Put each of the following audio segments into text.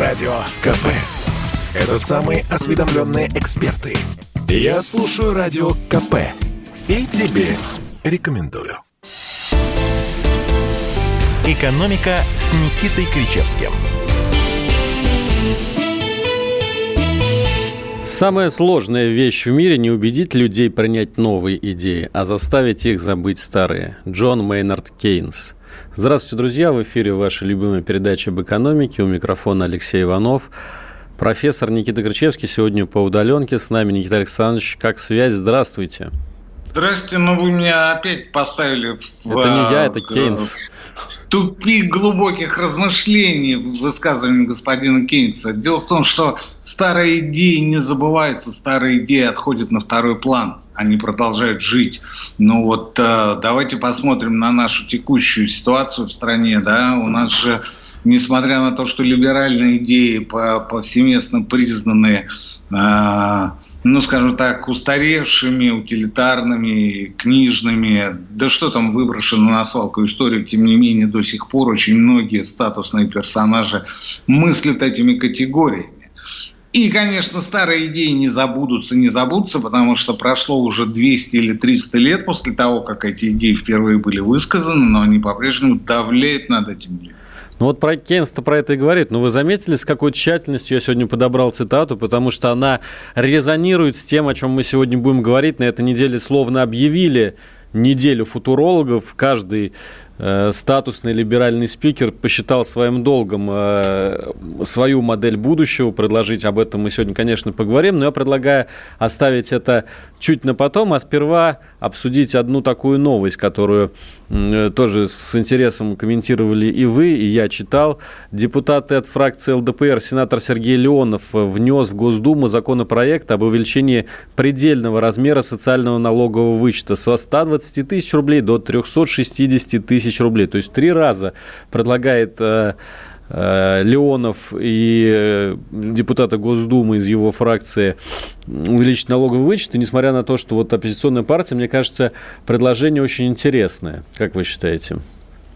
Радио КП. Это самые осведомленные эксперты. Я слушаю Радио КП. И тебе рекомендую. «Экономика» с Никитой Кричевским. Самая сложная вещь в мире – не убедить людей принять новые идеи, а заставить их забыть старые. Джон Мейнард Кейнс. Здравствуйте, друзья! В эфире ваша любимая передача об экономике. У микрофона Алексей Иванов. Профессор Никита Кричевский сегодня по удаленке. С нами Никита Александрович. Как связь? Здравствуйте. Здравствуйте, ну вы меня опять поставили в... Это не я, это Кейнс тупик глубоких размышлений в высказывании господина Кейнса. Дело в том, что старые идеи не забываются, старые идеи отходят на второй план, они продолжают жить. Ну вот э, давайте посмотрим на нашу текущую ситуацию в стране. Да? У нас же, несмотря на то, что либеральные идеи повсеместно признанные ну, скажем так, устаревшими, утилитарными, книжными, да что там выброшено на свалку историю, тем не менее до сих пор очень многие статусные персонажи мыслят этими категориями. И, конечно, старые идеи не забудутся, не забудутся, потому что прошло уже 200 или 300 лет после того, как эти идеи впервые были высказаны, но они по-прежнему давляют над этим людьми. Ну вот про Кейнс-то про это и говорит. Но вы заметили, с какой тщательностью я сегодня подобрал цитату, потому что она резонирует с тем, о чем мы сегодня будем говорить. На этой неделе словно объявили неделю футурологов. Каждый статусный либеральный спикер посчитал своим долгом э, свою модель будущего, предложить об этом мы сегодня, конечно, поговорим, но я предлагаю оставить это чуть на потом, а сперва обсудить одну такую новость, которую э, тоже с интересом комментировали и вы, и я читал. Депутаты от фракции ЛДПР, сенатор Сергей Леонов внес в Госдуму законопроект об увеличении предельного размера социального налогового вычета со 120 тысяч рублей до 360 тысяч тысяч рублей. То есть три раза предлагает э, э, Леонов и э, депутаты Госдумы из его фракции увеличить налоговый вычет. И несмотря на то, что вот оппозиционная партия, мне кажется, предложение очень интересное. Как вы считаете?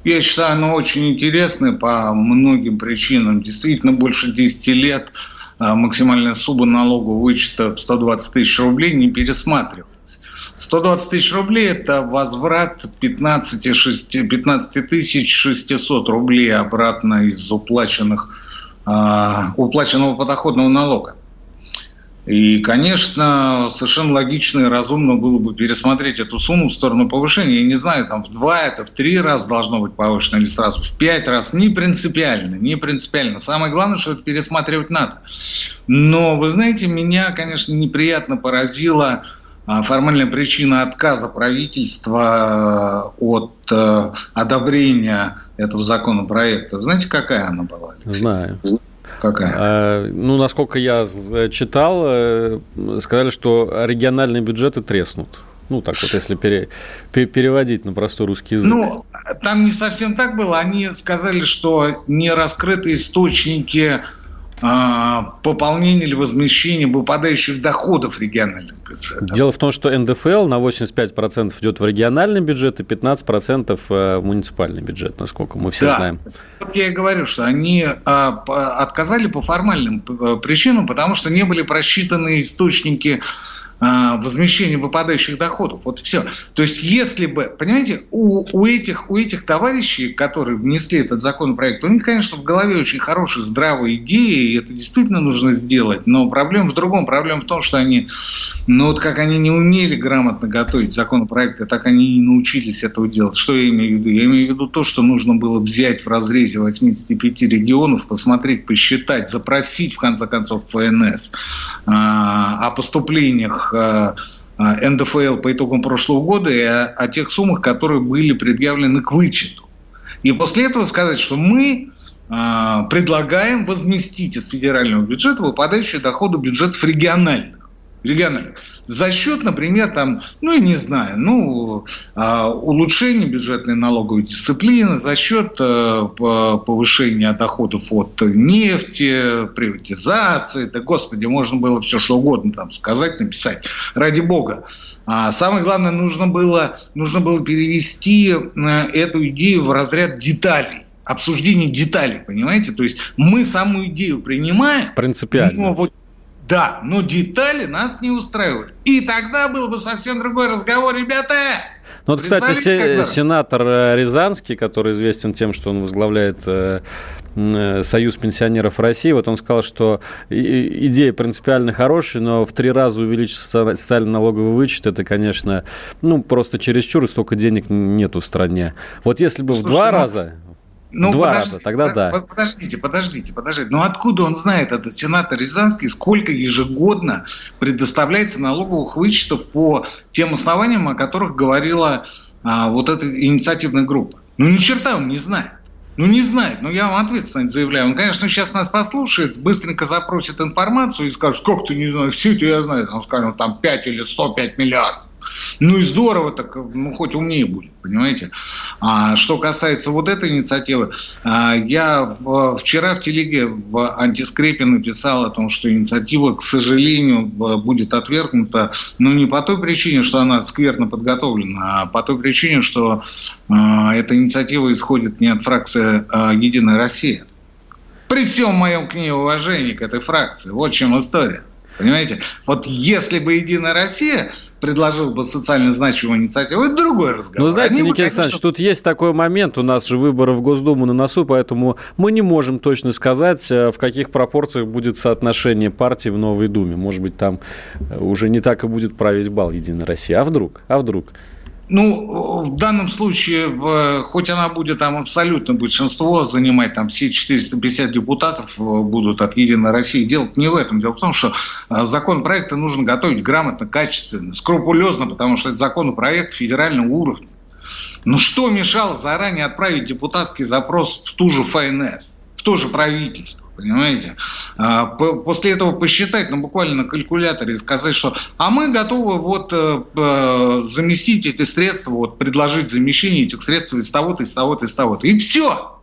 Я считаю, оно очень интересное по многим причинам. Действительно, больше 10 лет максимальная сумма налогового вычета 120 тысяч рублей не пересматривалась. 120 тысяч рублей – это возврат 15, 6, 15 тысяч 600 рублей обратно из уплаченных, э, уплаченного подоходного налога. И, конечно, совершенно логично и разумно было бы пересмотреть эту сумму в сторону повышения. Я не знаю, там в два, это в три раза должно быть повышено или сразу в пять раз. Не принципиально, не принципиально. Самое главное, что это пересматривать надо. Но, вы знаете, меня, конечно, неприятно поразило формальная причина отказа правительства э, от э, одобрения этого законопроекта, знаете, какая она была? Алексей? Знаю. Какая? А, ну, насколько я читал, э, сказали, что региональные бюджеты треснут. Ну, так вот, если пере, переводить на простой русский язык. Ну, там не совсем так было. Они сказали, что не раскрыты источники а, пополнения или возмещения выпадающих доходов региональных бюджетов. Дело в том, что НДФЛ на 85% идет в региональный бюджет и 15% э, в муниципальный бюджет, насколько мы все да. знаем. Вот я и говорю, что они а, отказали по формальным э, причинам, потому что не были просчитаны источники а, возмещение выпадающих доходов. Вот все. То есть, если бы, понимаете, у, у, этих, у этих товарищей, которые внесли этот законопроект, у них, конечно, в голове очень хорошие, здравые идеи, и это действительно нужно сделать, но проблема в другом. Проблема в том, что они, ну вот как они не умели грамотно готовить законопроекты, так они и не научились этого делать. Что я имею в виду? Я имею в виду то, что нужно было взять в разрезе 85 регионов, посмотреть, посчитать, запросить, в конце концов, ФНС а, о поступлениях Э, э, НДФЛ по итогам прошлого года и о, о тех суммах, которые были предъявлены к вычету. И после этого сказать, что мы э, предлагаем возместить из федерального бюджета выпадающие доходы бюджетов региональных региональных. За счет, например, там, ну, я не знаю, ну, а, улучшения бюджетной налоговой дисциплины, за счет э, повышения доходов от нефти, приватизации, да, господи, можно было все что угодно там сказать, написать, ради бога. А самое главное, нужно было, нужно было перевести э, эту идею в разряд деталей обсуждение деталей, понимаете? То есть мы саму идею принимаем. Принципиально. Но вот да, но детали нас не устраивают. И тогда был бы совсем другой разговор, ребята. Ну вот, кстати, се- сенатор э, Рязанский, который известен тем, что он возглавляет э, э, Союз пенсионеров России, вот он сказал, что идея принципиально хорошая, но в три раза увеличить социальный налоговый вычет, это, конечно, ну, просто чересчур, и столько денег нету в стране. Вот если бы Слушай, в два ну, раза, ну, Два раза, тогда да. Подождите, подождите, подождите. Ну откуда он знает, этот сенатор Рязанский, сколько ежегодно предоставляется налоговых вычетов по тем основаниям, о которых говорила а, вот эта инициативная группа? Ну ни черта он не знает. Ну, не знает, но я вам ответственно заявляю. Он, конечно, сейчас нас послушает, быстренько запросит информацию и скажет, как ты не знаешь, все это я знаю. Он скажет, ну, там 5 или 105 миллиардов. Ну и здорово, так, ну хоть умнее будет, понимаете. А что касается вот этой инициативы, а, я в, вчера в телеге в антискрепе написал о том, что инициатива, к сожалению, будет отвергнута, но не по той причине, что она скверно подготовлена, а по той причине, что а, эта инициатива исходит не от фракции а, «Единая Россия». При всем моем к ней уважении, к этой фракции. Вот чем история. Понимаете? Вот если бы «Единая Россия» предложил бы социально значимую инициативу, это другой разговор. Ну, знаете, Они Никита бы, Александрович, тут есть такой момент, у нас же выборы в Госдуму на носу, поэтому мы не можем точно сказать, э, в каких пропорциях будет соотношение партий в Новой Думе. Может быть, там э, уже не так и будет править бал Единая Россия. А вдруг? А вдруг? Ну, в данном случае, хоть она будет там абсолютно большинство занимать, там все 450 депутатов э, будут от «Единой России», дело не в этом. Дело в том, что э, законопроекты нужно готовить грамотно, качественно, скрупулезно, потому что это законопроект федерального уровня. Ну что мешало заранее отправить депутатский запрос в ту же ФНС, в то же правительство? Понимаете? А, после этого посчитать, ну, буквально на калькуляторе и сказать, что а мы готовы вот э, э, заместить эти средства, вот предложить замещение этих средств из того-то, из того-то, из того-то. И все.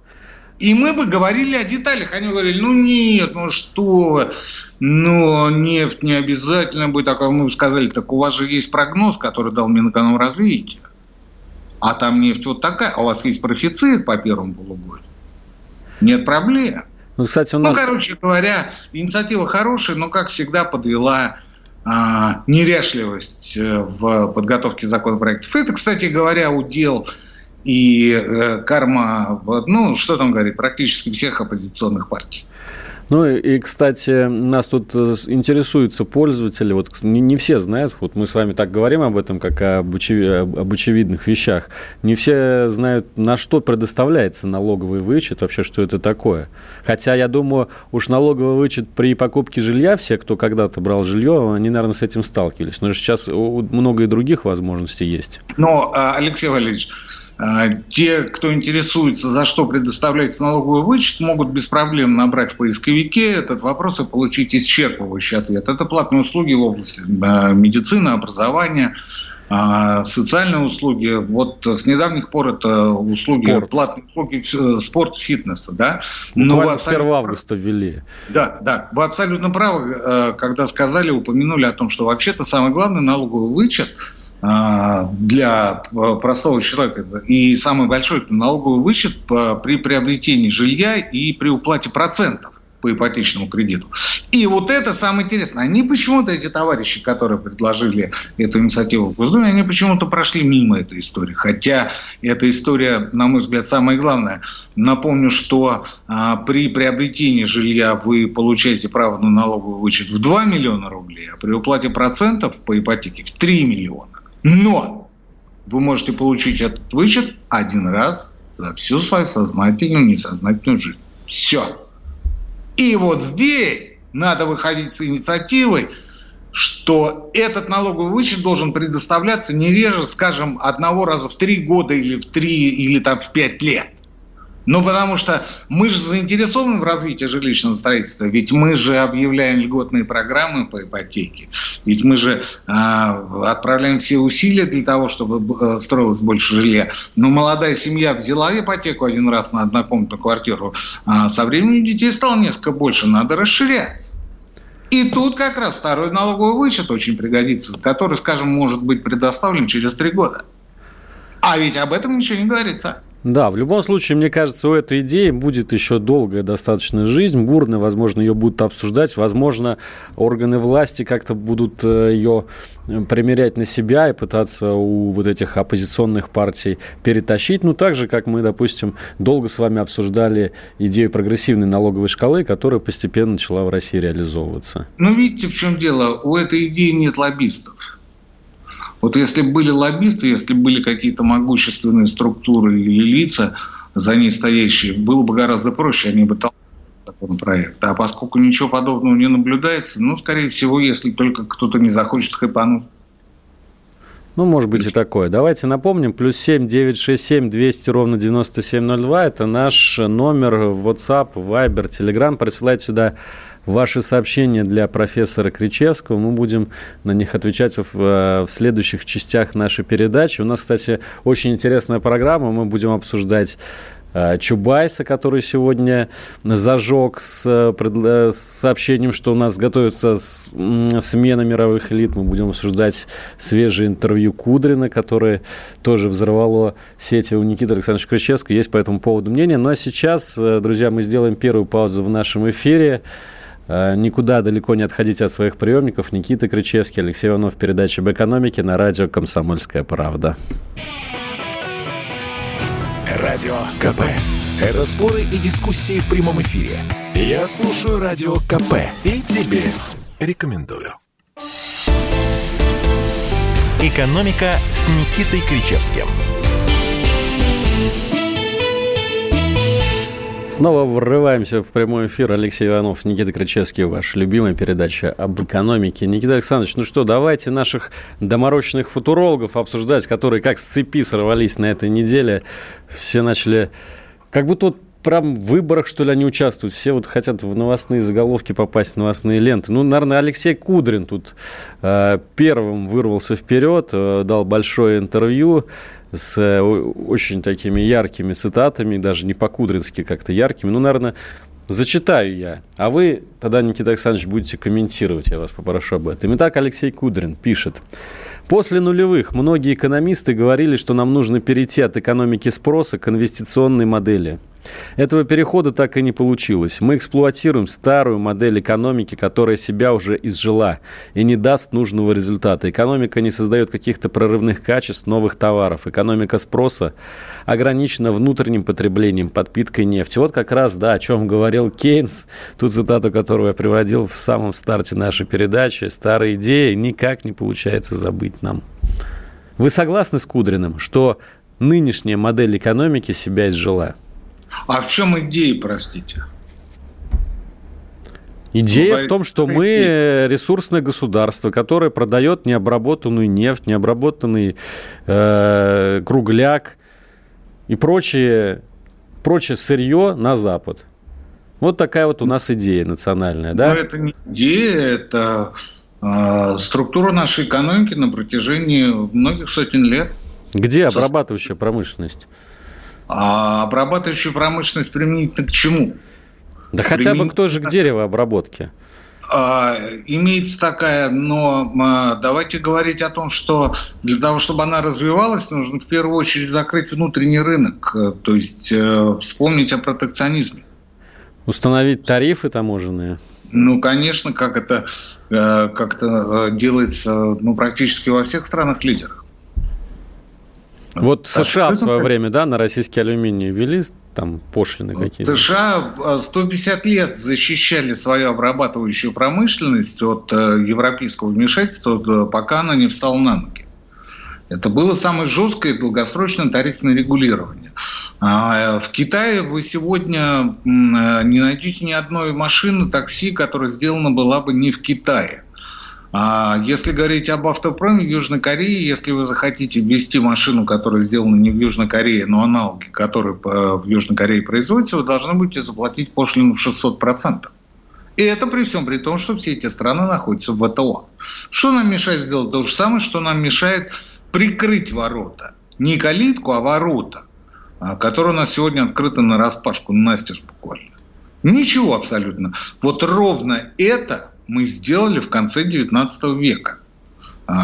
И мы бы говорили о деталях. Они говорили, ну нет, ну что ну нефть не обязательно будет такой. Мы бы сказали, так у вас же есть прогноз, который дал Минэкономразвитие. А там нефть вот такая. А у вас есть профицит по первому полугодию. Нет проблем. Ну, кстати, у ну, нас... ну, короче говоря, инициатива хорошая, но, как всегда, подвела а, неряшливость э, в подготовке законопроектов. Это, кстати говоря, удел и э, карма, ну, что там говорить, практически всех оппозиционных партий. Ну и, кстати, нас тут э, интересуются пользователи, вот не, не все знают, вот мы с вами так говорим об этом, как об, очевид, об очевидных вещах, не все знают, на что предоставляется налоговый вычет, вообще, что это такое. Хотя, я думаю, уж налоговый вычет при покупке жилья, все, кто когда-то брал жилье, они, наверное, с этим сталкивались. Но сейчас много и других возможностей есть. Но, а, Алексей Валерьевич, те, кто интересуется, за что предоставляется налоговый вычет, могут без проблем набрать в поисковике этот вопрос и получить исчерпывающий ответ. Это платные услуги в области а, медицины, образования, а, социальные услуги. Вот с недавних пор это услуги, спорт. платные услуги спорт, фитнеса. Да? Но Буквально с 1 августа ввели. Да, да. Вы абсолютно правы, когда сказали, упомянули о том, что вообще-то самый главный налоговый вычет – а, для простого человека. И самый большой налоговый вычет при приобретении жилья и при уплате процентов по ипотечному кредиту. И вот это самое интересное. Они почему-то, эти товарищи, которые предложили эту инициативу в Госдуме, они почему-то прошли мимо этой истории. Хотя эта история, на мой взгляд, самая главная. Напомню, что а, при приобретении жилья вы получаете право на налоговый вычет в 2 миллиона рублей, а при уплате процентов по ипотеке в 3 миллиона. Но вы можете получить этот вычет один раз за всю свою сознательную, несознательную жизнь. Все. И вот здесь надо выходить с инициативой, что этот налоговый вычет должен предоставляться не реже, скажем, одного раза в три года или в три или там в пять лет. Ну, потому что мы же заинтересованы в развитии жилищного строительства, ведь мы же объявляем льготные программы по ипотеке, ведь мы же э, отправляем все усилия для того, чтобы э, строилось больше жилья. Но молодая семья взяла ипотеку один раз на однокомнатную квартиру, а со временем детей стало несколько больше, надо расширяться. И тут как раз второй налоговый вычет очень пригодится, который, скажем, может быть предоставлен через три года. А ведь об этом ничего не говорится. Да, в любом случае, мне кажется, у этой идеи будет еще долгая достаточно жизнь, бурная, возможно, ее будут обсуждать, возможно, органы власти как-то будут э, ее примерять на себя и пытаться у вот этих оппозиционных партий перетащить, ну, так же, как мы, допустим, долго с вами обсуждали идею прогрессивной налоговой шкалы, которая постепенно начала в России реализовываться. Ну, видите, в чем дело, у этой идеи нет лоббистов. Вот если были лоббисты, если были какие-то могущественные структуры или лица, за ней стоящие, было бы гораздо проще, они бы толкали законопроект. А поскольку ничего подобного не наблюдается, ну, скорее всего, если только кто-то не захочет хайпануть. Ну, может быть и такое. Давайте напомним. Плюс семь девять шесть семь двести ровно девяносто семь ноль два. Это наш номер WhatsApp, Viber, Telegram. Присылайте сюда ваши сообщения для профессора Кричевского. Мы будем на них отвечать в, э, в следующих частях нашей передачи. У нас, кстати, очень интересная программа. Мы будем обсуждать э, Чубайса, который сегодня зажег с, с сообщением, что у нас готовится смена мировых элит. Мы будем обсуждать свежее интервью Кудрина, которое тоже взорвало сети у Никиты Александровича Кричевского. Есть по этому поводу мнение. Ну а сейчас, э, друзья, мы сделаем первую паузу в нашем эфире. Э, никуда далеко не отходите от своих приемников. Никита Кричевский, Алексей Иванов, передача об экономике на радио «Комсомольская правда». Радио КП. Это споры и дискуссии в прямом эфире. Я слушаю Радио КП и тебе рекомендую. «Экономика» с Никитой Кричевским – Снова врываемся в прямой эфир. Алексей Иванов, Никита Кричевский, ваша любимая передача об экономике. Никита Александрович, ну что, давайте наших доморощенных футурологов обсуждать, которые как с цепи сорвались на этой неделе. Все начали... Как будто вот прям в выборах, что ли, они участвуют. Все вот хотят в новостные заголовки попасть, в новостные ленты. Ну, наверное, Алексей Кудрин тут э, первым вырвался вперед, э, дал большое интервью с э, очень такими яркими цитатами, даже не по-кудрински как-то яркими. Ну, наверное, зачитаю я. А вы тогда, Никита Александрович, будете комментировать, я вас попрошу об этом. Итак, Алексей Кудрин пишет. После нулевых многие экономисты говорили, что нам нужно перейти от экономики спроса к инвестиционной модели – этого перехода так и не получилось. Мы эксплуатируем старую модель экономики, которая себя уже изжила и не даст нужного результата. Экономика не создает каких-то прорывных качеств, новых товаров. Экономика спроса ограничена внутренним потреблением, подпиткой нефти. Вот как раз, да, о чем говорил Кейнс, ту цитату, которую я приводил в самом старте нашей передачи. Старые идеи никак не получается забыть нам. Вы согласны с Кудриным, что нынешняя модель экономики себя изжила? А в чем идея, простите? Идея в том, что мы ресурсное государство, которое продает необработанную нефть, необработанный э, кругляк и прочее, прочее сырье на Запад. Вот такая вот у нас идея национальная, да? Но это не идея, это э, структура нашей экономики на протяжении многих сотен лет. Где обрабатывающая промышленность? А обрабатывающая промышленность применительно к чему? Да хотя бы к той же к деревообработке. А, имеется такая, но а, давайте говорить о том, что для того, чтобы она развивалась, нужно в первую очередь закрыть внутренний рынок, то есть э, вспомнить о протекционизме. Установить тарифы таможенные? Ну, конечно, как это э, как-то э, делается ну, практически во всех странах-лидерах. Вот а США в свое время, да, на российский алюминий ввели там пошлины какие-то? США 150 лет защищали свою обрабатывающую промышленность от э, европейского вмешательства, пока она не встала на ноги. Это было самое жесткое долгосрочное тарифное регулирование. А в Китае вы сегодня э, не найдете ни одной машины, такси, которая сделана была бы не в Китае. А если говорить об автопроме в Южной Корее, если вы захотите ввести машину, которая сделана не в Южной Корее, но аналоги, которые в Южной Корее производятся, вы должны будете заплатить пошлину в 600%. И это при всем при том, что все эти страны находятся в ВТО. Что нам мешает сделать то же самое, что нам мешает прикрыть ворота? Не калитку, а ворота, а, которые у нас сегодня открыты на распашку, настежь буквально. Ничего абсолютно. Вот ровно это мы сделали в конце XIX века.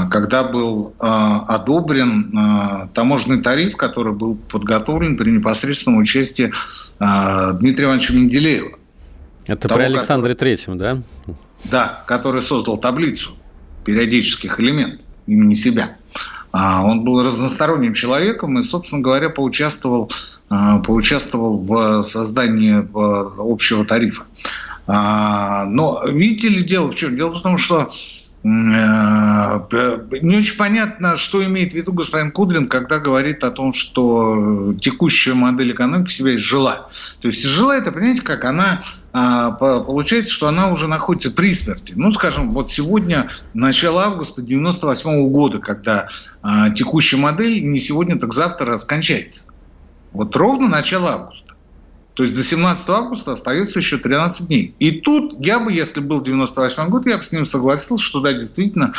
когда был одобрен таможенный тариф, который был подготовлен при непосредственном участии Дмитрия Ивановича Менделеева. Это того, при Александре который, Третьем, да? Да, который создал таблицу периодических элементов имени себя. Он был разносторонним человеком и, собственно говоря, поучаствовал, поучаствовал в создании общего тарифа. Но видите ли, дело в чем? Дело в том, что Э, не очень понятно, что имеет в виду господин Кудрин, когда говорит о том, что текущая модель экономики себя изжила. То есть изжила это, понимаете, как она а, получается, что она уже находится при смерти. Ну, скажем, вот сегодня начало августа 98 -го года, когда а, текущая модель не сегодня, так завтра скончается. Вот ровно начало августа. То есть до 17 августа остается еще 13 дней. И тут я бы, если был 98 год, я бы с ним согласился, что да, действительно,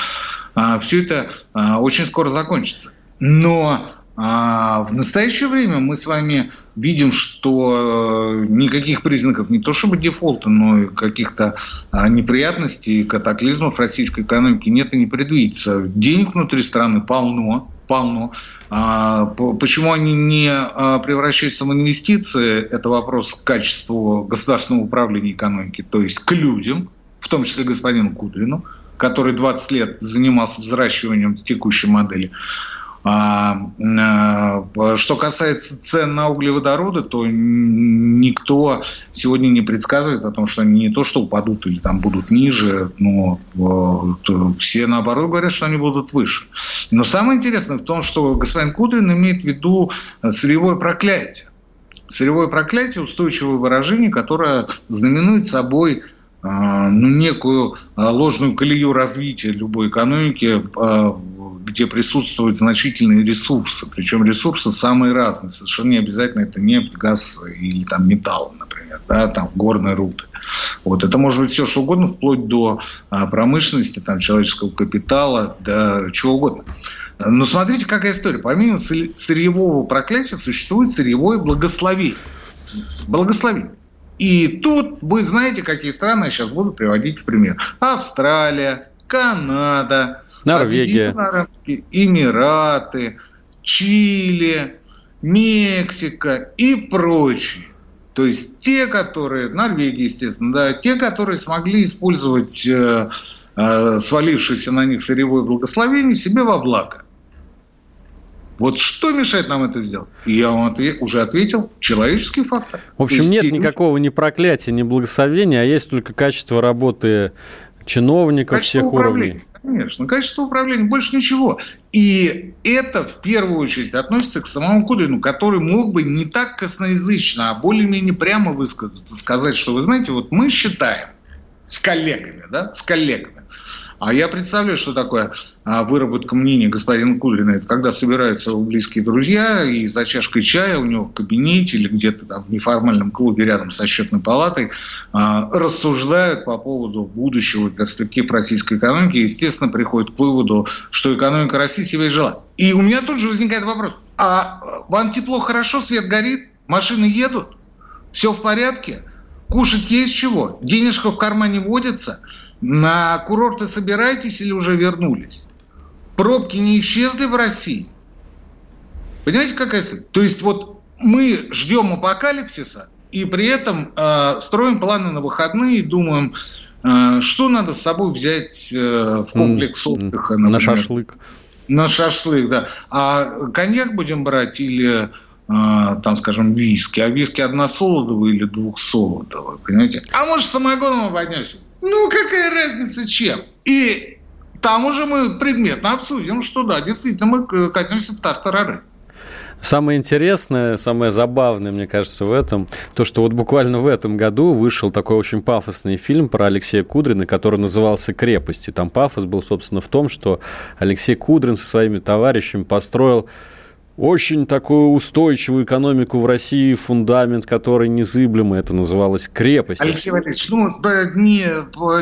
а, все это а, очень скоро закончится. Но а, в настоящее время мы с вами видим, что э, никаких признаков не то чтобы дефолта, но и каких-то неприятностей, катаклизмов российской экономики нет и не предвидится. Денег внутри страны полно, полно. А, почему они не а, превращаются в инвестиции, это вопрос к качеству государственного управления экономики, то есть к людям, в том числе господину Кудрину, который 20 лет занимался взращиванием текущей модели. А, а, что касается цен на углеводороды, то никто сегодня не предсказывает о том, что они не то что упадут или там будут ниже, но все наоборот говорят, что они будут выше. Но самое интересное в том, что господин Кудрин имеет в виду сырьевое проклятие. Сырьевое проклятие – устойчивое выражение, которое знаменует собой а, ну, некую ложную колею развития любой экономики, где присутствуют значительные ресурсы, причем ресурсы самые разные, совершенно не обязательно это нефть, газ или там металл, например, да, там горные руды. Вот это может быть все что угодно, вплоть до а, промышленности, там человеческого капитала, да чего угодно. Но смотрите, какая история. Помимо сырьевого проклятия существует сырьевое благословение. Благословение. И тут вы знаете, какие страны я сейчас буду приводить в пример. Австралия, Канада, Норвегия. Эмираты, Чили, Мексика и прочие. То есть те, которые, Норвегия, естественно, да, те, которые смогли использовать э, э, свалившееся на них сырьевое благословение себе во благо. Вот что мешает нам это сделать? И я вам ответ, уже ответил, человеческий фактор. В общем, нет никакого ни проклятия, ни благословения, а есть только качество работы чиновников качество всех управления. уровней. Конечно, качество управления, больше ничего. И это в первую очередь относится к самому Кудрину, который мог бы не так косноязычно, а более-менее прямо высказаться, сказать, что вы знаете, вот мы считаем с коллегами, да, с коллегами, а я представляю, что такое а, выработка мнения господина Кудрина. Это когда собираются близкие друзья и за чашкой чая у него в кабинете или где-то там в неформальном клубе рядом со счетной палатой а, рассуждают по поводу будущего перспектив российской экономики. И, естественно, приходят к выводу, что экономика России себе жила. И у меня тут же возникает вопрос. А вам тепло, хорошо, свет горит, машины едут, все в порядке, кушать есть чего, денежка в кармане водится – на курорты собираетесь или уже вернулись? Пробки не исчезли в России? Понимаете, какая То есть вот мы ждем апокалипсиса, и при этом э, строим планы на выходные и думаем, э, что надо с собой взять э, в комплекс отдыха. Например. На шашлык. На шашлык, да. А коньяк будем брать или э, там, скажем, виски, а виски односолодовый или двухсолодовый, понимаете? А может, самогоном обойдемся? Ну, какая разница чем? И там уже мы предметно обсудим, что да, действительно, мы катимся в тартарары. Самое интересное, самое забавное, мне кажется, в этом, то, что вот буквально в этом году вышел такой очень пафосный фильм про Алексея Кудрина, который назывался «Крепость». И там пафос был, собственно, в том, что Алексей Кудрин со своими товарищами построил очень такую устойчивую экономику в России, фундамент, который незыблемый, это называлось крепость. Алексей Валерьевич, ну, не,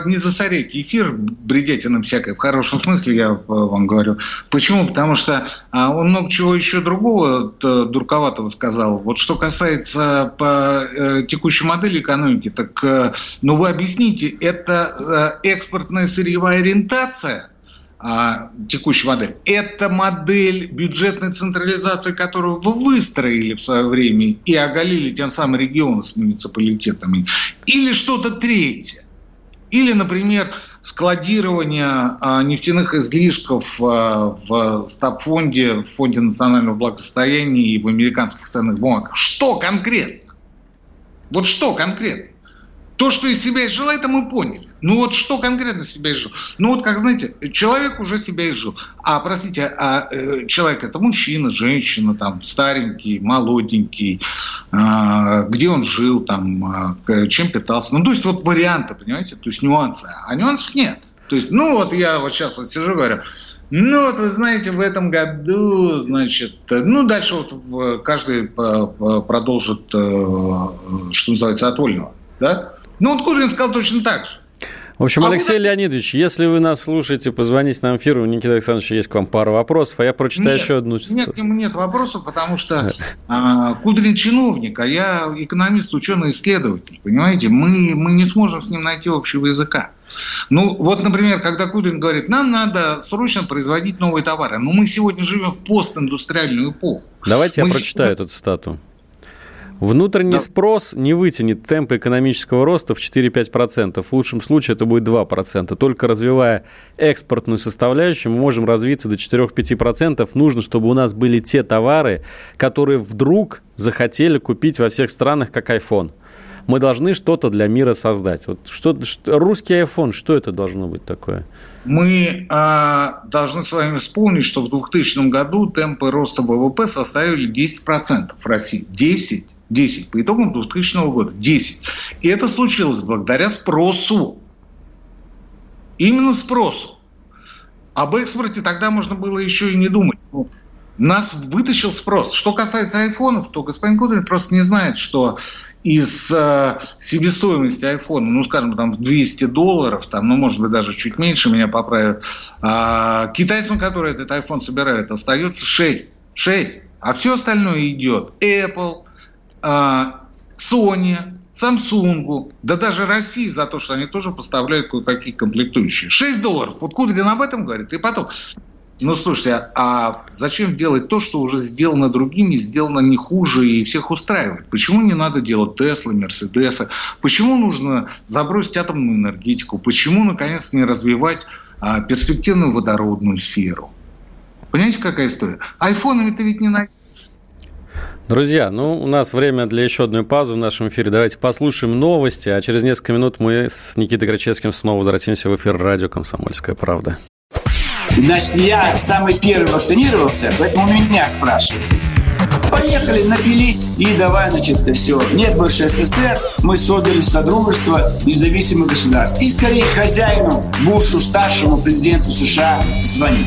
не засорите эфир бредетином всякой, в хорошем смысле я вам говорю. Почему? Потому что а, он много чего еще другого дурковатого сказал. Вот что касается по э, текущей модели экономики, так, э, ну, вы объясните, это э, экспортная сырьевая ориентация – а, текущая модель. Это модель бюджетной централизации, которую вы выстроили в свое время и оголили тем самым регионы с муниципалитетами. Или что-то третье. Или, например, складирование а, нефтяных излишков а, в стабфонде, в Фонде национального благосостояния и в американских ценных бумагах. Что конкретно? Вот что конкретно? То, что из себя изжил, это мы поняли. Ну вот что конкретно себя изжил? Ну вот, как знаете, человек уже себя изжил. А, простите, а э, человек это мужчина, женщина, там, старенький, молоденький, а, где он жил, там, а, чем питался. Ну, то есть вот варианты, понимаете, то есть нюансы. А нюансов нет. То есть, ну вот я вот сейчас вот сижу говорю, ну, вот вы знаете, в этом году, значит, ну, дальше вот каждый продолжит, э, что называется, от вольного, да? Ну, вот Кудрин сказал точно так же. В общем, а Алексей вы... Леонидович, если вы нас слушаете, позвоните нам в эфир. У Никиты Александровича есть к вам пара вопросов, а я прочитаю нет, еще одну. Нет, к нему нет вопросов, потому что а, Кудрин чиновник, а я экономист, ученый, исследователь. Понимаете, мы, мы не сможем с ним найти общего языка. Ну, вот, например, когда Кудрин говорит, нам надо срочно производить новые товары. Но мы сегодня живем в постиндустриальную эпоху. Давайте мы я прочитаю сегодня... эту цитату. Внутренний да. спрос не вытянет темп экономического роста в 4-5%. В лучшем случае это будет 2%. Только развивая экспортную составляющую, мы можем развиться до 4-5%. Нужно, чтобы у нас были те товары, которые вдруг захотели купить во всех странах, как iPhone. Мы должны что-то для мира создать. Вот что, что, русский iPhone, что это должно быть такое? Мы а, должны с вами вспомнить, что в 2000 году темпы роста ВВП составили 10% в России. 10 10 по итогам 2000 года. 10. И это случилось благодаря спросу. Именно спросу. Об экспорте тогда можно было еще и не думать. Нас вытащил спрос. Что касается айфонов, то господин Кудрин просто не знает, что из э, себестоимости айфона, ну, скажем, там, в 200 долларов, там, ну, может быть, даже чуть меньше, меня поправят, э, китайцам, которые этот iPhone собирают, остается 6. 6. А все остальное идет. Apple, Sony, Samsung, да даже России за то, что они тоже поставляют кое-какие комплектующие. 6 долларов. Вот Кудрин об этом говорит. И потом, ну, слушайте, а, а зачем делать то, что уже сделано другими, сделано не хуже и всех устраивает? Почему не надо делать Теслы, Мерседесы? Почему нужно забросить атомную энергетику? Почему, наконец, не развивать а, перспективную водородную сферу? Понимаете, какая история? Айфонами ты ведь не найдешь. Друзья, ну, у нас время для еще одной паузы в нашем эфире. Давайте послушаем новости, а через несколько минут мы с Никитой Грачевским снова возвратимся в эфир радио «Комсомольская правда». Значит, я самый первый вакцинировался, поэтому меня спрашивают. Поехали, напились и давай, значит, все. Нет больше СССР, мы создали Содружество независимых государств. И скорее хозяину, Бушу, старшему президенту США звонить.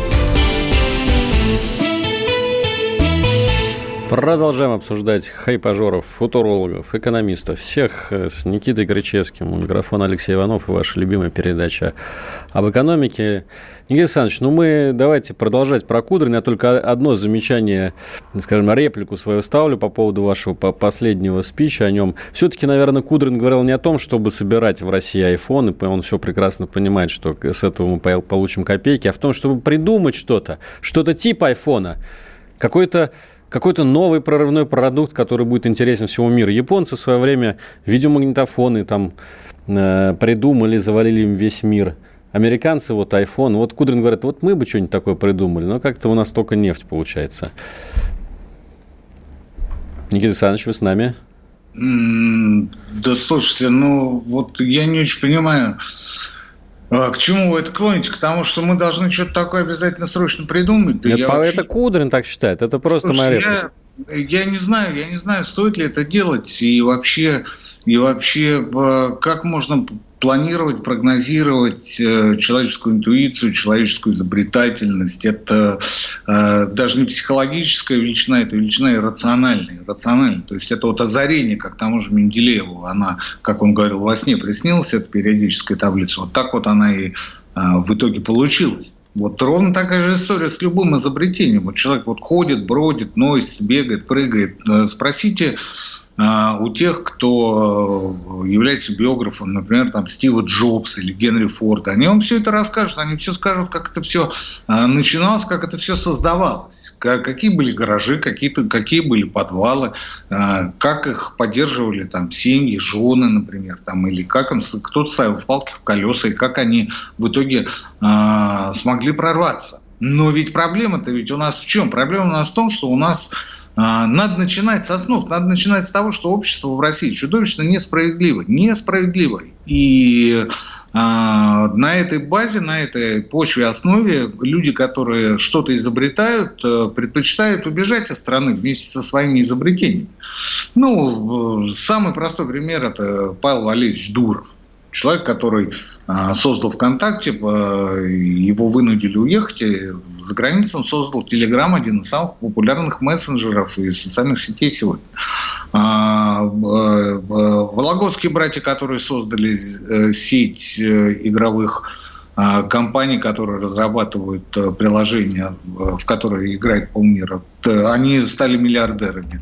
Продолжаем обсуждать хайпажоров, футурологов, экономистов, всех э, с Никитой Кричевским. У микрофона Алексей Иванов и ваша любимая передача об экономике. Никита Александрович, ну мы давайте продолжать про Кудрина. Я только одно замечание, скажем, реплику свою ставлю по поводу вашего последнего спича о нем. Все-таки, наверное, Кудрин говорил не о том, чтобы собирать в России айфоны, он все прекрасно понимает, что с этого мы получим копейки, а в том, чтобы придумать что-то, что-то типа айфона, какой-то какой-то новый прорывной продукт, который будет интересен всему миру. Японцы в свое время видеомагнитофоны там э, придумали, завалили им весь мир – Американцы, вот iPhone. Вот Кудрин говорит, вот мы бы что-нибудь такое придумали, но как-то у нас только нефть получается. Никита Александрович, вы с нами? Да слушайте, ну вот я не очень понимаю, к чему вы это клоните? К тому, что мы должны что-то такое обязательно срочно придумать? Да Нет, это вообще... Кудрин так считает, это просто Слушай, моя реплика. я не знаю, я не знаю, стоит ли это делать и вообще, и вообще, э, как можно планировать, прогнозировать э, человеческую интуицию, человеческую изобретательность. Это э, даже не психологическая величина, это величина иррациональная. рациональная. То есть это вот озарение, как тому же Менделееву. Она, как он говорил, во сне приснилась, эта периодическая таблица. Вот так вот она и э, в итоге получилась. Вот ровно такая же история с любым изобретением. Вот человек вот ходит, бродит, носит, бегает, прыгает. Э, спросите у тех, кто э, является биографом, например, там Стива Джобс или Генри Форд, они вам все это расскажут, они все скажут, как это все а, начиналось, как это все создавалось, какие были гаражи, какие-то, какие были подвалы, а, как их поддерживали там семьи, жены, например, там, или как он, кто-то ставил палки в колеса, и как они в итоге смогли прорваться. Но ведь проблема-то ведь у нас в чем? Проблема у нас в том, что у нас а, надо начинать с основ, надо начинать с того, что общество в России чудовищно несправедливо, несправедливо. И а, на этой базе, на этой почве основе люди, которые что-то изобретают, э, предпочитают убежать из страны вместе со своими изобретениями. Ну, самый простой пример – это Павел Валерьевич Дуров. Человек, который а, создал ВКонтакте, его вынудили уехать за границу, он создал Телеграм, один из самых популярных мессенджеров и социальных сетей сегодня. А, Вологодские братья, которые создали э, сеть э, игровых а, компаний, которые разрабатывают э, приложения, в которые играет полмира, они стали миллиардерами.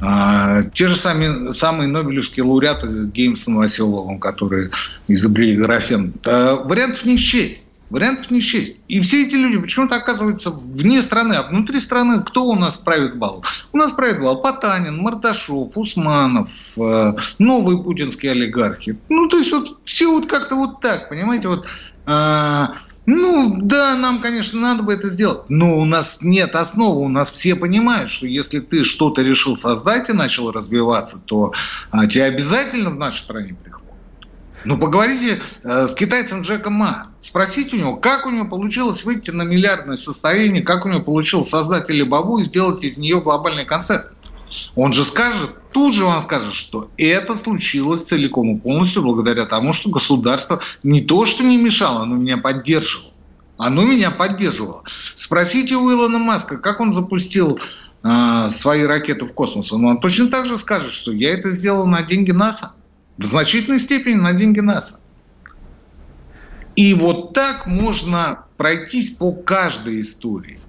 А, те же самые, самые нобелевские лауреаты Геймс с Новоселовым, которые изобрели графен. Вариантов не счесть. Вариантов не счесть. И все эти люди почему-то оказываются вне страны, а внутри страны кто у нас правит бал? У нас правит бал Потанин, Марташов, Усманов, э, новые путинские олигархи. Ну, то есть вот все вот как-то вот так, понимаете, вот а, ну, да, нам, конечно, надо бы это сделать, но у нас нет основы, у нас все понимают, что если ты что-то решил создать и начал развиваться, то а, тебя обязательно в нашей стране прихлопнут. Ну, поговорите э, с китайцем Джеком Ма, спросите у него, как у него получилось выйти на миллиардное состояние, как у него получилось создать Алибабу и сделать из нее глобальный концерт. Он же скажет, тут же он скажет, что это случилось целиком и полностью благодаря тому, что государство не то, что не мешало, оно меня поддерживало. Оно меня поддерживало. Спросите у Илона Маска, как он запустил э, свои ракеты в космос. Он вам точно так же скажет, что я это сделал на деньги НАСА. В значительной степени на деньги НАСА. И вот так можно пройтись по каждой истории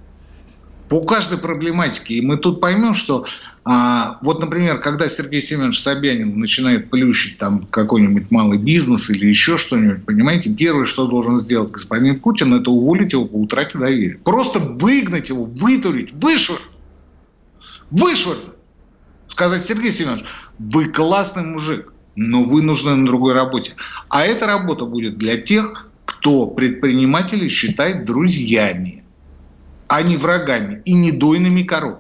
по каждой проблематике. И мы тут поймем, что а, вот, например, когда Сергей Семенович Собянин начинает плющить там какой-нибудь малый бизнес или еще что-нибудь, понимаете, первое, что должен сделать господин Путин, это уволить его по утрате доверия. Просто выгнать его, вытурить, вышвырнуть. Вышвырнуть. Сказать, Сергей Семенович, вы классный мужик, но вы нужны на другой работе. А эта работа будет для тех, кто предпринимателей считает друзьями а не врагами и не дойными коров.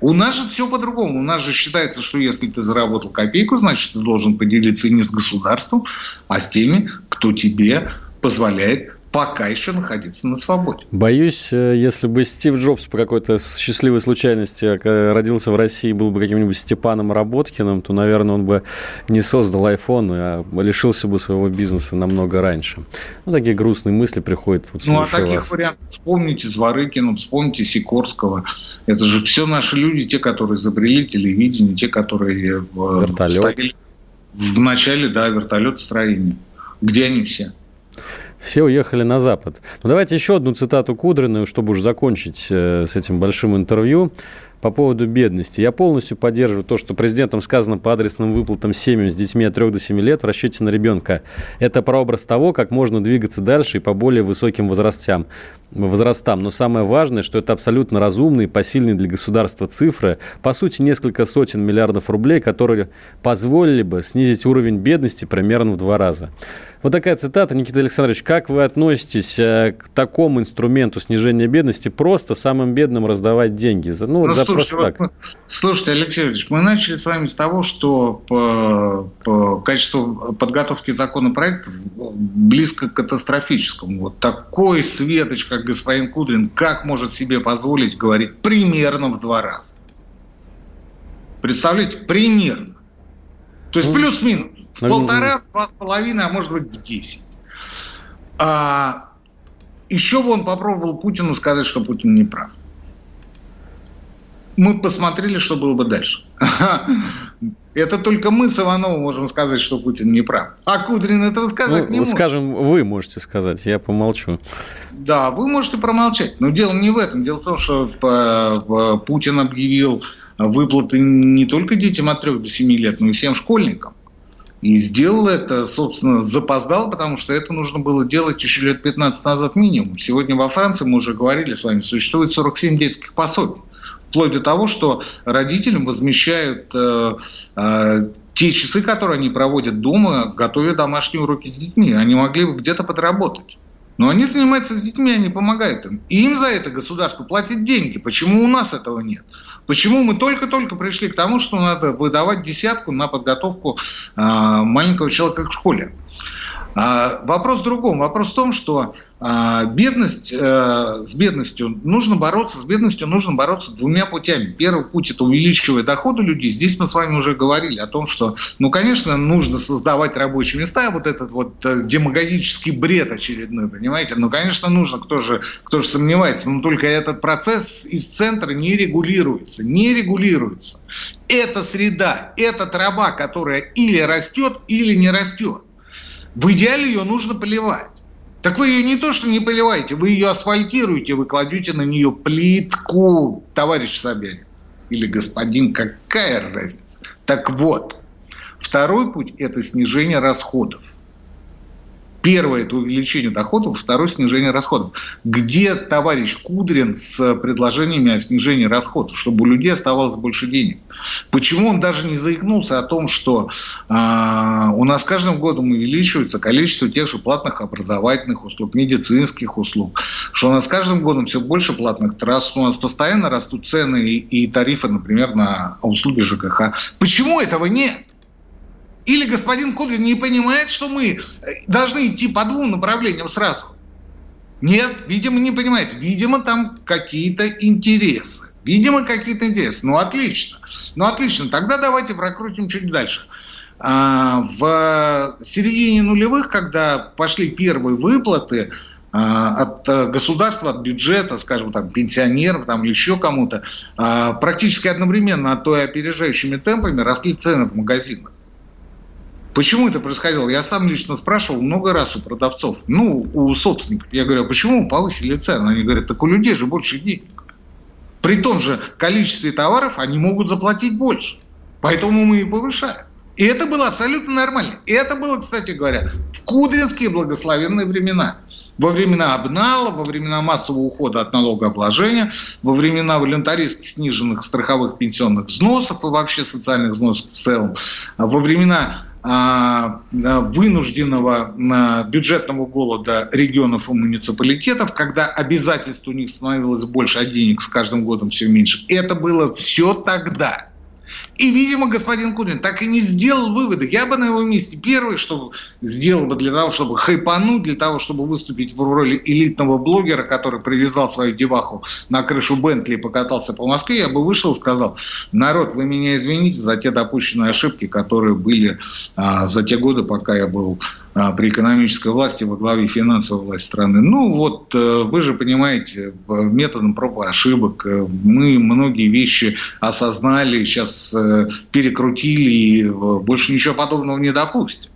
У нас же все по-другому. У нас же считается, что если ты заработал копейку, значит, ты должен поделиться не с государством, а с теми, кто тебе позволяет пока еще находиться на свободе. Боюсь, э, если бы Стив Джобс по какой-то счастливой случайности э, родился в России, был бы каким-нибудь Степаном Работкиным, то, наверное, он бы не создал iPhone, а лишился бы своего бизнеса намного раньше. Ну, такие грустные мысли приходят. Вот, ну, а таких вас. вариантов вспомните Зворыкина, вспомните Сикорского. Это же все наши люди, те, которые изобрели телевидение, те, которые э, Вертолет. стояли в начале, да, вертолет-строения. Где они все? Все уехали на Запад. Ну, давайте еще одну цитату Кудриную, чтобы уже закончить э, с этим большим интервью по поводу бедности. Я полностью поддерживаю то, что президентом сказано по адресным выплатам семьям с детьми от 3 до 7 лет в расчете на ребенка. Это прообраз того, как можно двигаться дальше и по более высоким возрастам. возрастам. Но самое важное, что это абсолютно разумные, посильные для государства цифры, по сути, несколько сотен миллиардов рублей, которые позволили бы снизить уровень бедности примерно в два раза. Вот такая цитата, Никита Александрович. Как вы относитесь э, к такому инструменту снижения бедности? Просто самым бедным раздавать деньги? Ну, ну слушайте, вот мы, слушайте, Алексей Ильич, мы начали с вами с того, что по, по качеству подготовки законопроектов близко к катастрофическому. Вот такой светоч, как господин Кудрин, как может себе позволить говорить примерно в два раза? Представляете, примерно. То есть ну, плюс-минус. В ну, полтора, два с половиной, а может быть в десять. А, еще бы он попробовал Путину сказать, что Путин не прав. Мы посмотрели, что было бы дальше. Это только мы с Ивановым можем сказать, что Путин не прав. А Кудрин этого сказать ну, не может. Скажем, вы можете сказать, я помолчу. Да, вы можете промолчать. Но дело не в этом. Дело в том, что э, Путин объявил выплаты не только детям от 3 до 7 лет, но и всем школьникам. И сделал это, собственно, запоздал, потому что это нужно было делать еще лет 15 назад минимум. Сегодня во Франции, мы уже говорили с вами, существует 47 детских пособий. Вплоть до того, что родителям возмещают э, э, те часы, которые они проводят дома, готовя домашние уроки с детьми. Они могли бы где-то подработать. Но они занимаются с детьми, они помогают им. И им за это государство платит деньги. Почему у нас этого нет? Почему мы только-только пришли к тому, что надо выдавать десятку на подготовку э, маленького человека к школе? А, вопрос в другом. Вопрос в том, что бедность, а, с бедностью нужно бороться, с бедностью нужно бороться двумя путями. Первый путь – это увеличивая доходы людей. Здесь мы с вами уже говорили о том, что, ну, конечно, нужно создавать рабочие места, вот этот вот э, демагогический бред очередной, понимаете? Ну, конечно, нужно, кто же, кто же сомневается, но только этот процесс из центра не регулируется, не регулируется. Это среда, это трава, которая или растет, или не растет. В идеале ее нужно поливать. Так вы ее не то, что не поливаете, вы ее асфальтируете, вы кладете на нее плитку, товарищ Собянин. Или господин, какая разница? Так вот, второй путь – это снижение расходов. Первое – это увеличение доходов, второе – снижение расходов. Где товарищ Кудрин с предложениями о снижении расходов, чтобы у людей оставалось больше денег? Почему он даже не заикнулся о том, что э, у нас каждым годом увеличивается количество тех же платных образовательных услуг, медицинских услуг, что у нас каждым годом все больше платных трасс, у нас постоянно растут цены и, и тарифы, например, на услуги ЖКХ. Почему этого нет? Или господин Кудрин не понимает, что мы э, должны идти по двум направлениям сразу? Нет, видимо, не понимает. Видимо, там какие-то интересы. Видимо, какие-то интересы. Ну, отлично. Ну, отлично. Тогда давайте прокрутим чуть дальше. А, в середине нулевых, когда пошли первые выплаты а, от э, государства, от бюджета, скажем, там, пенсионеров там, или еще кому-то, а, практически одновременно, а то и опережающими темпами росли цены в магазинах. Почему это происходило? Я сам лично спрашивал много раз у продавцов, ну, у собственников. Я говорю, а почему вы повысили цены? Они говорят, так у людей же больше денег. При том же количестве товаров они могут заплатить больше. Поэтому мы и повышаем. И это было абсолютно нормально. И это было, кстати говоря, в кудринские благословенные времена. Во времена обнала, во времена массового ухода от налогообложения, во времена волюнтаристски сниженных страховых пенсионных взносов и вообще социальных взносов в целом, во времена вынужденного бюджетного голода регионов и муниципалитетов, когда обязательств у них становилось больше, а денег с каждым годом все меньше. Это было все тогда. И, видимо, господин Кудрин так и не сделал выводы. Я бы на его месте первый, что сделал бы для того, чтобы хайпануть, для того, чтобы выступить в роли элитного блогера, который привязал свою деваху на крышу Бентли и покатался по Москве, я бы вышел и сказал, народ, вы меня извините за те допущенные ошибки, которые были а, за те годы, пока я был при экономической власти во главе финансовой власти страны. Ну вот, э, вы же понимаете, методом проб и ошибок э, мы многие вещи осознали, сейчас э, перекрутили и больше ничего подобного не допустим.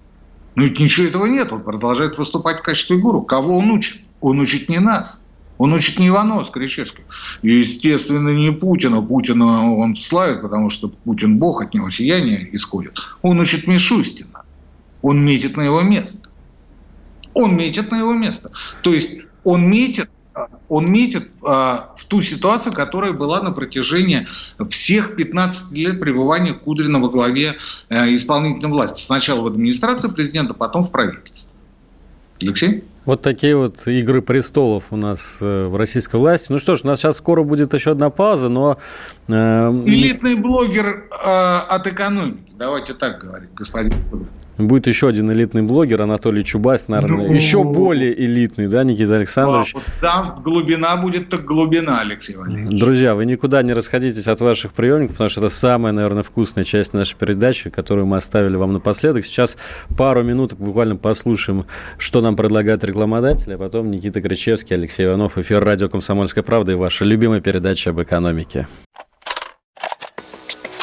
Но ведь ничего этого нет, он продолжает выступать в качестве гуру. Кого он учит? Он учит не нас. Он учит не Иванова с Кричевским. Естественно, не Путина. Путина он славит, потому что Путин бог, от него сияние исходит. Он учит Мишустина. Он метит на его место. Он метит на его место. То есть он метит он метит а, в ту ситуацию, которая была на протяжении всех 15 лет пребывания Кудрина во главе а, исполнительной власти. Сначала в администрации президента, потом в правительстве. Алексей? Вот такие вот игры престолов у нас э, в российской власти. Ну что ж, у нас сейчас скоро будет еще одна пауза, но... Э... Элитный блогер э, от экономики, давайте так говорить, господин Будет еще один элитный блогер, Анатолий Чубайс, наверное, ну, еще более элитный, да, Никита Александрович? Вот глубина будет так глубина, Алексей Валерьевич. Друзья, вы никуда не расходитесь от ваших приемников, потому что это самая, наверное, вкусная часть нашей передачи, которую мы оставили вам напоследок. Сейчас пару минут буквально послушаем, что нам предлагают рекламодатели, а потом Никита Кричевский, Алексей Иванов, эфир радио «Комсомольская правда» и ваша любимая передача об экономике.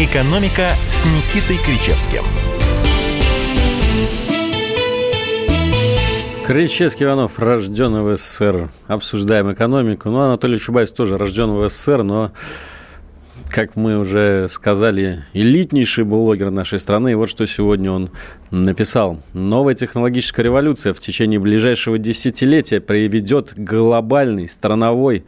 «Экономика» с Никитой Кричевским. Кричевский Иванов, рожден в СССР. Обсуждаем экономику. Ну, Анатолий Чубайс тоже рожден в СССР, но, как мы уже сказали, элитнейший блогер нашей страны. И вот что сегодня он написал. Новая технологическая революция в течение ближайшего десятилетия приведет к глобальной страновой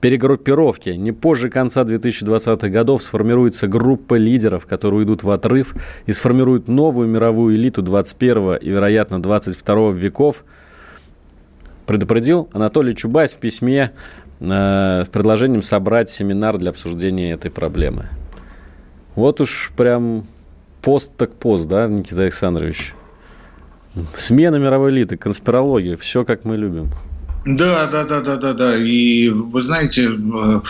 перегруппировки. Не позже конца 2020-х годов сформируется группа лидеров, которые уйдут в отрыв и сформируют новую мировую элиту 21 и, вероятно, 22 веков. Предупредил Анатолий Чубайс в письме э, с предложением собрать семинар для обсуждения этой проблемы. Вот уж прям пост так пост, да, Никита Александрович? Смена мировой элиты, конспирология, все как мы любим. Да, да, да, да, да, да. И вы знаете, э, э,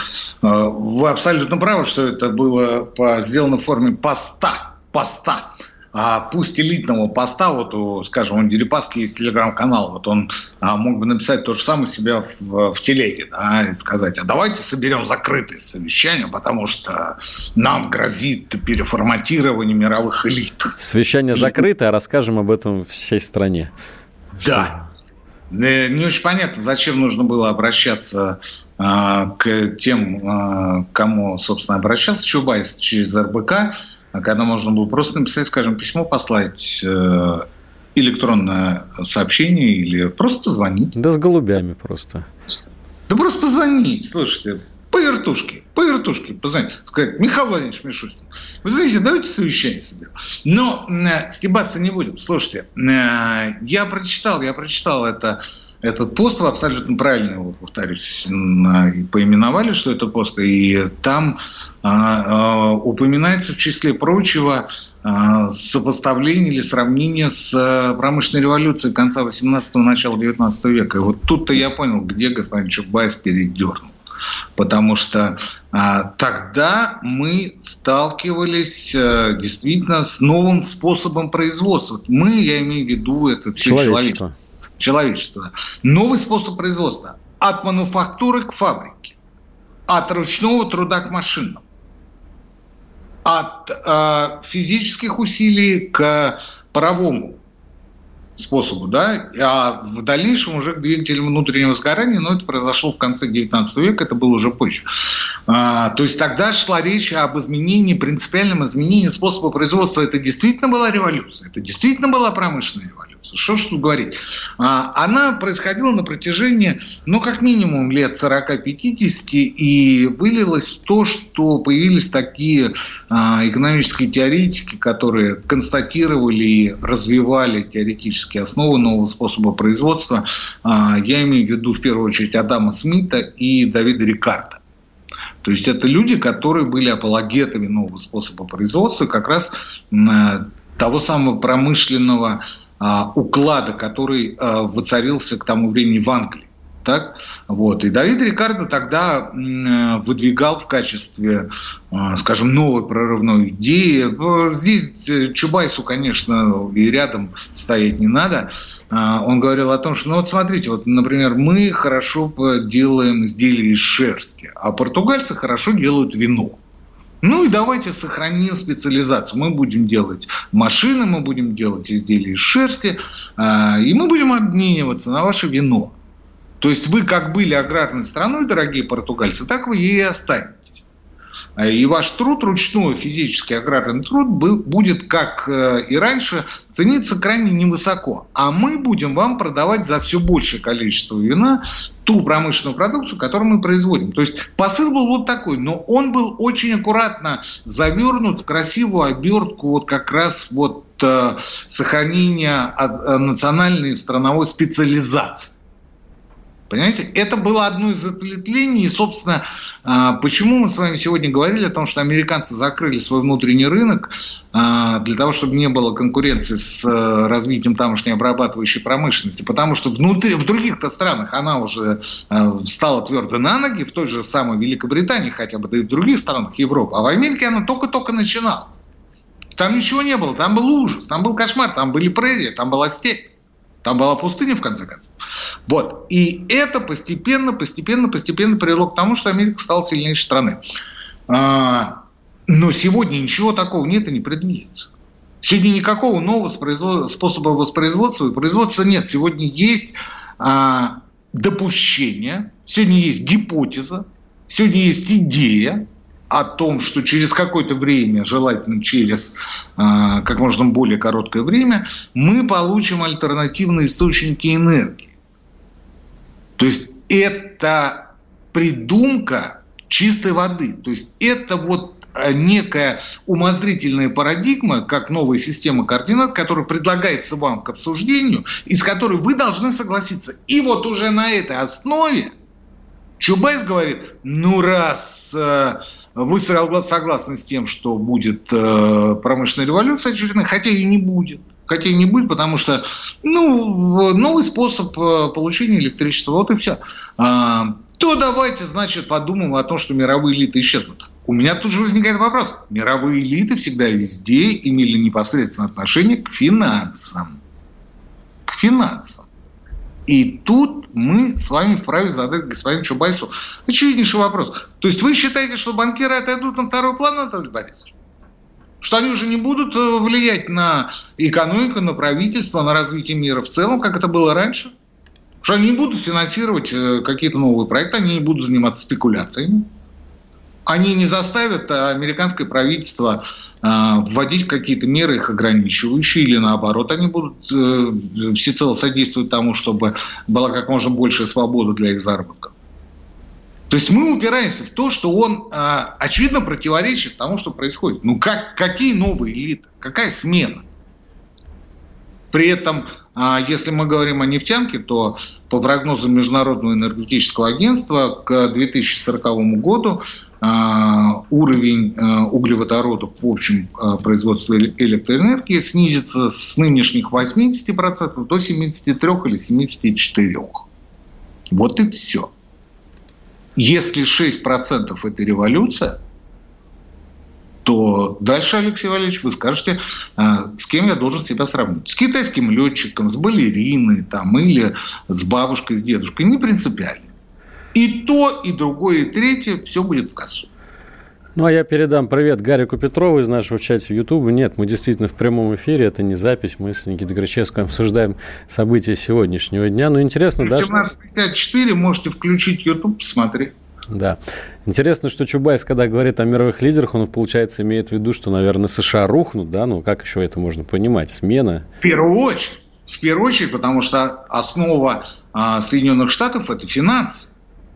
вы абсолютно правы, что это было по, сделано в форме поста, поста. А пусть элитного поста, вот, у, скажем, у Дерипаски есть телеграм-канал, вот он а, мог бы написать то же самое себя в, в телеге, да, и сказать, а давайте соберем закрытое совещание, потому что нам грозит переформатирование мировых элит. Совещание закрыто, а расскажем об этом всей стране. Да, не очень понятно, зачем нужно было обращаться а, к тем, а, кому, собственно, обращался Чубайс через РБК, а когда можно было просто написать, скажем, письмо, послать э, электронное сообщение или просто позвонить. Да с голубями просто. Да просто позвонить, слушайте, по вертушке, по вертушке позвонить, сказать, Михаил Владимирович Мишустин, вы знаете, давайте совещание соберем. Но э, стебаться не будем. Слушайте, э, я прочитал, я прочитал это этот пост, вы абсолютно правильно его, повторюсь, поименовали, что это пост, и там а, а, упоминается в числе прочего а, сопоставление или сравнение с э, промышленной революцией конца 18-го, начала 19 века. И вот тут-то я понял, где господин Чубайс передернул потому что а, тогда мы сталкивались а, действительно с новым способом производства. Мы, я имею в виду, это все человечество. Человечество. Новый способ производства. От мануфактуры к фабрике. От ручного труда к машинам. От а, физических усилий к паровому способу, да, а в дальнейшем уже к двигателям внутреннего сгорания, но это произошло в конце 19 века, это было уже позже. А, то есть тогда шла речь об изменении, принципиальном изменении способа производства. Это действительно была революция, это действительно была промышленная революция. Что ж тут говорить? А, она происходила на протяжении, ну, как минимум лет 40-50 и вылилась в то, что появились такие а, экономические теоретики, которые констатировали и развивали теоретические основы нового способа производства. А, я имею в виду в первую очередь Адама Смита и Давида Рикарда. То есть это люди, которые были апологетами нового способа производства, как раз того самого промышленного уклада, который а, воцарился к тому времени в Англии. Так? Вот. И Давид Рикардо тогда выдвигал в качестве, скажем, новой прорывной идеи. Здесь Чубайсу, конечно, и рядом стоять не надо. Он говорил о том, что, ну вот смотрите, вот, например, мы хорошо делаем изделия из шерсти, а португальцы хорошо делают вино. Ну и давайте сохраним специализацию. Мы будем делать машины, мы будем делать изделия из шерсти, а, и мы будем обмениваться на ваше вино. То есть вы как были аграрной страной, дорогие португальцы, так вы и останетесь. А, и ваш труд, ручной физический аграрный труд, будет, как э, и раньше, цениться крайне невысоко. А мы будем вам продавать за все большее количество вина ту промышленную продукцию, которую мы производим. То есть посыл был вот такой, но он был очень аккуратно завернут в красивую обертку вот как раз вот э, сохранения э, национальной страновой специализации. Понимаете, это было одно из ответвлений, и, собственно, а, почему мы с вами сегодня говорили о том, что американцы закрыли свой внутренний рынок а, для того, чтобы не было конкуренции с э, развитием тамошней обрабатывающей промышленности, потому что внутри, в других-то странах она уже э, стала твердо на ноги, в той же самой Великобритании хотя бы, да и в других странах Европы, а в Америке она только-только начинала. Там ничего не было, там был ужас, там был кошмар, там были прерии, там была степь. Там была пустыня, в конце концов. Вот. И это постепенно, постепенно, постепенно привело к тому, что Америка стала сильнейшей страной. А, но сегодня ничего такого нет и не предвидится. Сегодня никакого нового способа воспроизводства и производства нет. Сегодня есть а, допущение, сегодня есть гипотеза, сегодня есть идея, о том, что через какое-то время, желательно через э, как можно более короткое время, мы получим альтернативные источники энергии. То есть это придумка чистой воды. То есть это вот а, некая умозрительная парадигма, как новая система координат, которая предлагается вам к обсуждению, и с которой вы должны согласиться. И вот уже на этой основе Чубайс говорит, ну раз э, вы согласны с тем, что будет э, промышленная революция очередная, хотя и не будет. Будет, потому что ну, новый способ э, получения электричества, вот и все. А, то давайте, значит, подумаем о том, что мировые элиты исчезнут. У меня тут же возникает вопрос. Мировые элиты всегда везде имели непосредственное отношение к финансам. К финансам. И тут мы с вами вправе задать господину Чубайсу очевиднейший вопрос. То есть вы считаете, что банкиры отойдут на второй план, Анатолий Борисович? Что они уже не будут э, влиять на экономику, на правительство, на развитие мира в целом, как это было раньше? Что они не будут финансировать э, какие-то новые проекты, они не будут заниматься спекуляциями? они не заставят э, американское правительство вводить какие-то меры их ограничивающие, или наоборот, они будут всецело содействовать тому, чтобы была как можно большая свобода для их заработка. То есть мы упираемся в то, что он очевидно противоречит тому, что происходит. Ну как, какие новые элиты? Какая смена? При этом, если мы говорим о нефтянке, то по прогнозам Международного энергетического агентства к 2040 году а, уровень а, углеводородов в общем а, производстве электроэнергии снизится с нынешних 80% до 73 или 74%. Вот и все. Если 6% это революция, то дальше, Алексей Валерьевич, вы скажете, с кем я должен себя сравнить. С китайским летчиком, с балериной там, или с бабушкой, с дедушкой. Не принципиально. И то, и другое, и третье, все будет в кассу. Ну, а я передам привет Гарику Петрову из нашего чата Ютуба. Нет, мы действительно в прямом эфире, это не запись. Мы с Никитой Грачевским обсуждаем события сегодняшнего дня. Ну, интересно, да? 17.54, можете включить Ютуб, посмотреть. Да. Интересно, что Чубайс, когда говорит о мировых лидерах, он, получается, имеет в виду, что, наверное, США рухнут, да? Ну, как еще это можно понимать? Смена? В первую очередь. В первую очередь, потому что основа а, Соединенных Штатов – это финансы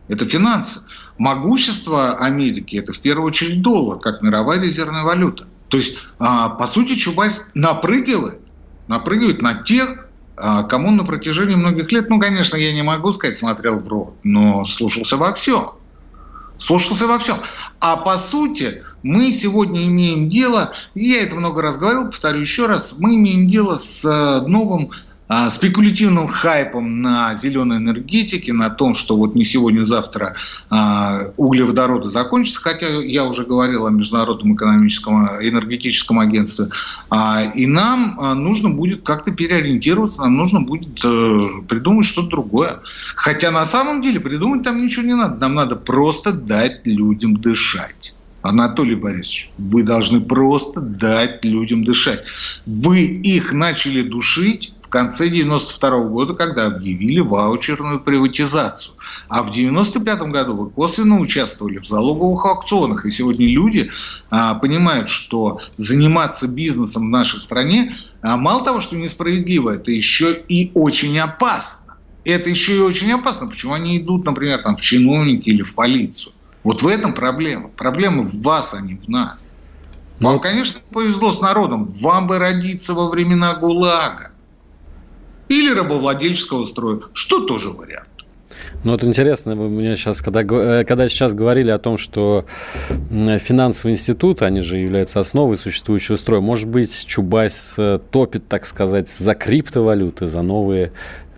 это финансы. Могущество Америки – это в первую очередь доллар, как мировая резервная валюта. То есть, а, по сути, Чубайс напрыгивает, напрыгивает на тех, а, кому на протяжении многих лет, ну, конечно, я не могу сказать, смотрел в рот, но слушался во всем. Слушался во всем. А по сути, мы сегодня имеем дело, я это много раз говорил, повторю еще раз, мы имеем дело с э, новым спекулятивным хайпом на зеленой энергетике, на том, что вот не сегодня-завтра а, углеводороды закончатся, хотя я уже говорил о Международном экономическом энергетическом агентстве, а, и нам нужно будет как-то переориентироваться, нам нужно будет э, придумать что-то другое. Хотя на самом деле придумать там ничего не надо, нам надо просто дать людям дышать. Анатолий Борисович, вы должны просто дать людям дышать. Вы их начали душить конце 92 года, когда объявили ваучерную приватизацию. А в 95 году вы косвенно участвовали в залоговых аукционах. И сегодня люди а, понимают, что заниматься бизнесом в нашей стране а, мало того, что несправедливо, это еще и очень опасно. Это еще и очень опасно. Почему они идут, например, там, в чиновники или в полицию? Вот в этом проблема. Проблема в вас, а не в нас. Вам, ну, конечно, повезло с народом. Вам бы родиться во времена ГУЛАГа или рабовладельческого строя, что тоже вариант. Ну, вот интересно, вы мне сейчас, когда, э, когда сейчас говорили о том, что финансовый институт, они же являются основой существующего строя, может быть, Чубайс э, топит, так сказать, за криптовалюты, за новые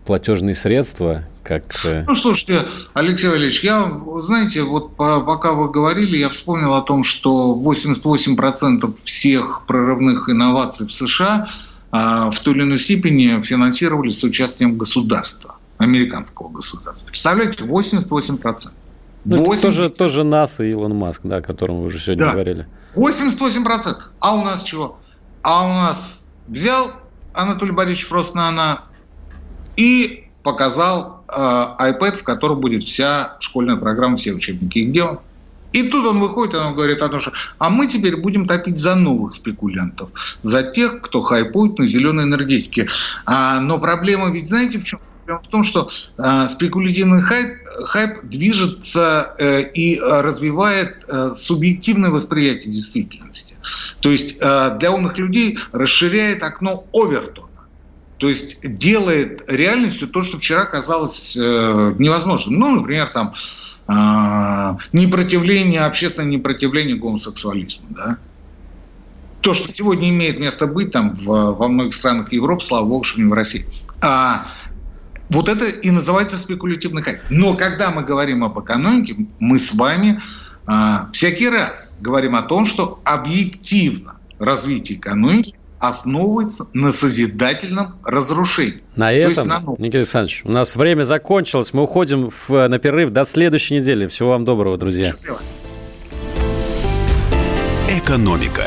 платежные средства, как... Э, ну, слушайте, Алексей Валерьевич, я, знаете, вот пока вы говорили, я вспомнил о том, что 88% всех прорывных инноваций в США – в той или иной степени финансировались с участием государства, американского государства. Представляете, 88%. Ну, 80... тоже, тоже НАСА и Илон Маск, да, о котором вы уже сегодня да. говорили. 88%. А у нас чего? А у нас взял Анатолий Борисович Фроснана и показал э, iPad, в котором будет вся школьная программа, все учебники. И где он? И тут он выходит, и он говорит о том, что а мы теперь будем топить за новых спекулянтов, за тех, кто хайпует на зеленой энергетике. А, но проблема ведь знаете в чем? Проблема в том, что э, спекулятивный хайп, хайп движется э, и развивает э, субъективное восприятие действительности. То есть э, для умных людей расширяет окно Овертона. То есть делает реальностью то, что вчера казалось э, невозможным. Ну, например, там непротивление, общественное непротивление гомосексуализму, да. То, что сегодня имеет место быть там в, во многих странах Европы, слава богу, что не в России. А, вот это и называется спекулятивный хайп. Но когда мы говорим об экономике, мы с вами а, всякий раз говорим о том, что объективно развитие экономики основывается на созидательном разрушении. На этом, на Никита Александрович, у нас время закончилось. Мы уходим в, на перерыв до следующей недели. Всего вам доброго, друзья. Экономика.